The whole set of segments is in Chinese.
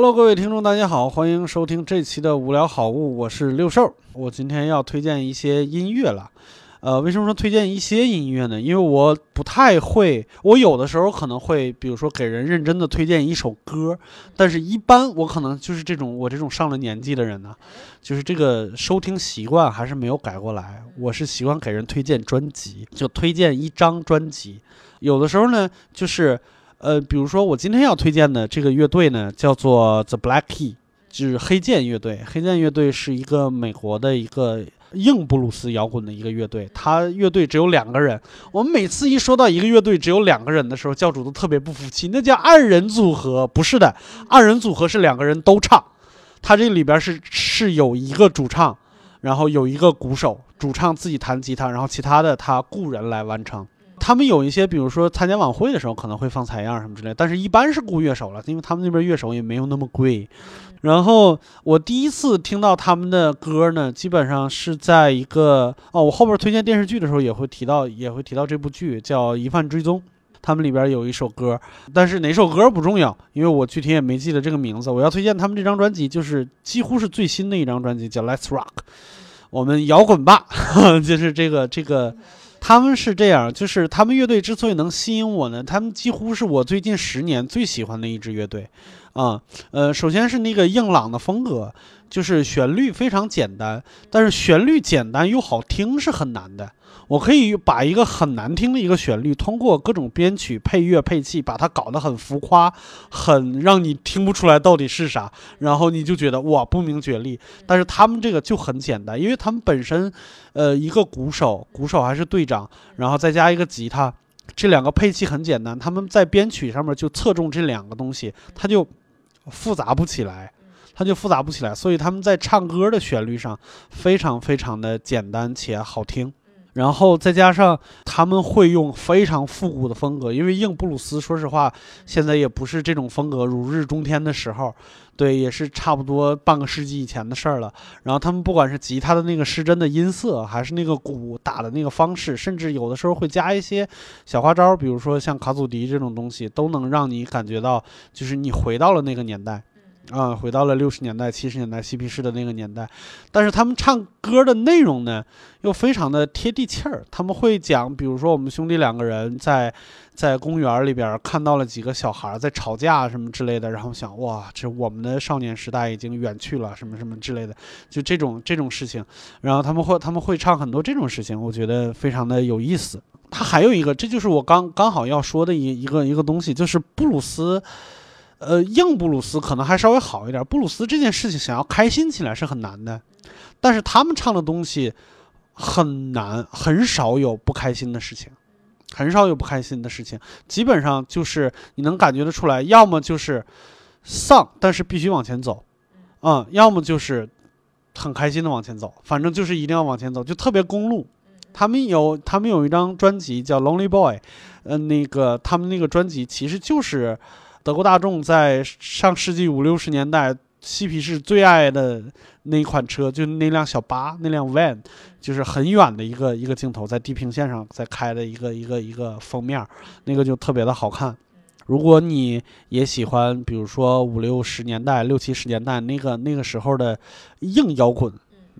Hello，各位听众，大家好，欢迎收听这期的无聊好物，我是六兽。我今天要推荐一些音乐了。呃，为什么说推荐一些音乐呢？因为我不太会，我有的时候可能会，比如说给人认真的推荐一首歌，但是一般我可能就是这种我这种上了年纪的人呢，就是这个收听习惯还是没有改过来。我是习惯给人推荐专辑，就推荐一张专辑。有的时候呢，就是呃，比如说我今天要推荐的这个乐队呢，叫做 The Black Key，就是黑键乐队。黑键乐队是一个美国的一个。硬布鲁斯摇滚的一个乐队，他乐队只有两个人。我们每次一说到一个乐队只有两个人的时候，教主都特别不服气，那叫二人组合。不是的，二人组合是两个人都唱。他这里边是是有一个主唱，然后有一个鼓手，主唱自己弹吉他，然后其他的他雇人来完成。他们有一些，比如说参加晚会的时候可能会放采样什么之类，但是一般是雇乐手了，因为他们那边乐手也没有那么贵。然后我第一次听到他们的歌呢，基本上是在一个哦，我后边推荐电视剧的时候也会提到，也会提到这部剧叫《疑犯追踪》，他们里边有一首歌，但是哪首歌不重要，因为我具体也没记得这个名字。我要推荐他们这张专辑，就是几乎是最新的一张专辑，叫《Let's Rock》，我们摇滚吧，就是这个这个。他们是这样，就是他们乐队之所以能吸引我呢，他们几乎是我最近十年最喜欢的一支乐队，啊，呃，首先是那个硬朗的风格，就是旋律非常简单，但是旋律简单又好听是很难的。我可以把一个很难听的一个旋律，通过各种编曲、配乐、配器，把它搞得很浮夸，很让你听不出来到底是啥，然后你就觉得哇不明觉厉。但是他们这个就很简单，因为他们本身，呃，一个鼓手，鼓手还是队长，然后再加一个吉他，这两个配器很简单，他们在编曲上面就侧重这两个东西，它就复杂不起来，它就复杂不起来。所以他们在唱歌的旋律上非常非常的简单且好听。然后再加上他们会用非常复古的风格，因为硬布鲁斯，说实话，现在也不是这种风格如日中天的时候，对，也是差不多半个世纪以前的事儿了。然后他们不管是吉他的那个失真的音色，还是那个鼓打的那个方式，甚至有的时候会加一些小花招，比如说像卡祖笛这种东西，都能让你感觉到，就是你回到了那个年代。啊，回到了六十年代、七十年代嬉皮士的那个年代，但是他们唱歌的内容呢，又非常的贴地气儿。他们会讲，比如说我们兄弟两个人在在公园里边看到了几个小孩在吵架什么之类的，然后想哇，这我们的少年时代已经远去了，什么什么之类的，就这种这种事情。然后他们会他们会唱很多这种事情，我觉得非常的有意思。他还有一个，这就是我刚刚好要说的一一个一个东西，就是布鲁斯。呃，硬布鲁斯可能还稍微好一点。布鲁斯这件事情想要开心起来是很难的，但是他们唱的东西很难，很少有不开心的事情，很少有不开心的事情，基本上就是你能感觉得出来，要么就是丧，但是必须往前走，嗯，要么就是很开心的往前走，反正就是一定要往前走，就特别公路。他们有他们有一张专辑叫《Lonely Boy》，呃，那个他们那个专辑其实就是。德国大众在上世纪五六十年代，嬉皮士最爱的那款车，就那辆小巴，那辆 van，就是很远的一个一个镜头，在地平线上在开的一个一个一个封面，那个就特别的好看。如果你也喜欢，比如说五六十年代、六七十年代那个那个时候的硬摇滚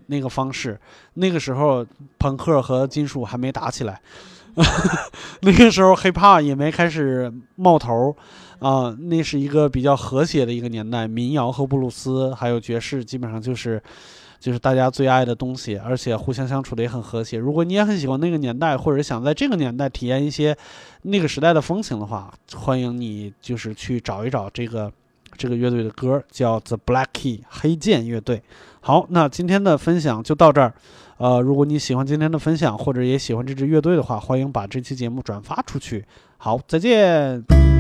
那个方式，那个时候朋克和金属还没打起来，那个时候 hiphop 也没开始冒头。啊，那是一个比较和谐的一个年代，民谣和布鲁斯还有爵士，基本上就是，就是大家最爱的东西，而且互相相处的也很和谐。如果你也很喜欢那个年代，或者想在这个年代体验一些那个时代的风情的话，欢迎你就是去找一找这个这个乐队的歌，叫 The Black Key 黑键乐队。好，那今天的分享就到这儿。呃，如果你喜欢今天的分享，或者也喜欢这支乐队的话，欢迎把这期节目转发出去。好，再见。